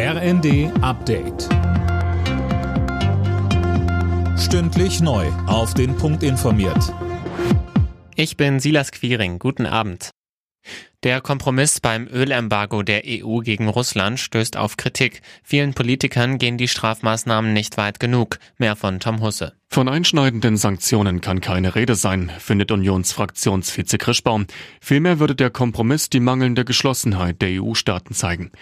RND Update. Stündlich neu. Auf den Punkt informiert. Ich bin Silas Quiring. Guten Abend. Der Kompromiss beim Ölembargo der EU gegen Russland stößt auf Kritik. Vielen Politikern gehen die Strafmaßnahmen nicht weit genug. Mehr von Tom Husse. Von einschneidenden Sanktionen kann keine Rede sein, findet Unionsfraktionsvize Krischbaum. Vielmehr würde der Kompromiss die mangelnde Geschlossenheit der EU-Staaten zeigen.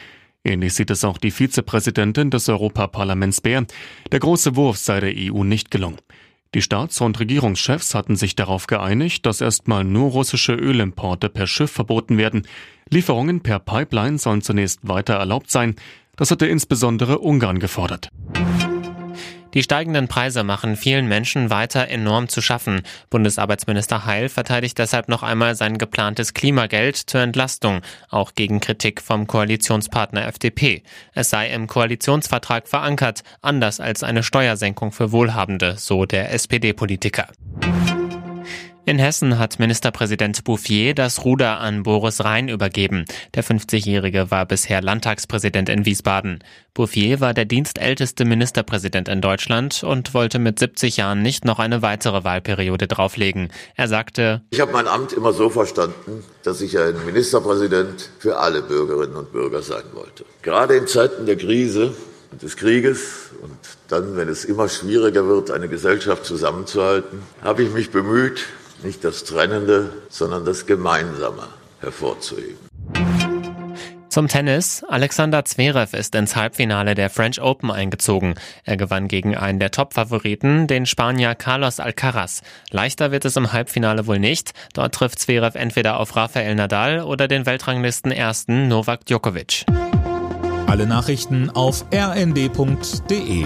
Ähnlich sieht es auch die Vizepräsidentin des Europaparlaments Bär. Der große Wurf sei der EU nicht gelungen. Die Staats- und Regierungschefs hatten sich darauf geeinigt, dass erstmal nur russische Ölimporte per Schiff verboten werden. Lieferungen per Pipeline sollen zunächst weiter erlaubt sein. Das hatte insbesondere Ungarn gefordert. Die steigenden Preise machen vielen Menschen weiter enorm zu schaffen. Bundesarbeitsminister Heil verteidigt deshalb noch einmal sein geplantes Klimageld zur Entlastung, auch gegen Kritik vom Koalitionspartner FDP. Es sei im Koalitionsvertrag verankert, anders als eine Steuersenkung für Wohlhabende, so der SPD-Politiker. In Hessen hat Ministerpräsident Bouffier das Ruder an Boris Rhein übergeben. Der 50-Jährige war bisher Landtagspräsident in Wiesbaden. Bouffier war der dienstälteste Ministerpräsident in Deutschland und wollte mit 70 Jahren nicht noch eine weitere Wahlperiode drauflegen. Er sagte, Ich habe mein Amt immer so verstanden, dass ich ein Ministerpräsident für alle Bürgerinnen und Bürger sein wollte. Gerade in Zeiten der Krise und des Krieges und dann, wenn es immer schwieriger wird, eine Gesellschaft zusammenzuhalten, habe ich mich bemüht, nicht das Trennende, sondern das Gemeinsame hervorzuheben. Zum Tennis. Alexander Zverev ist ins Halbfinale der French Open eingezogen. Er gewann gegen einen der Top-Favoriten, den Spanier Carlos Alcaraz. Leichter wird es im Halbfinale wohl nicht. Dort trifft Zverev entweder auf Rafael Nadal oder den Weltranglisten ersten Novak Djokovic. Alle Nachrichten auf rnd.de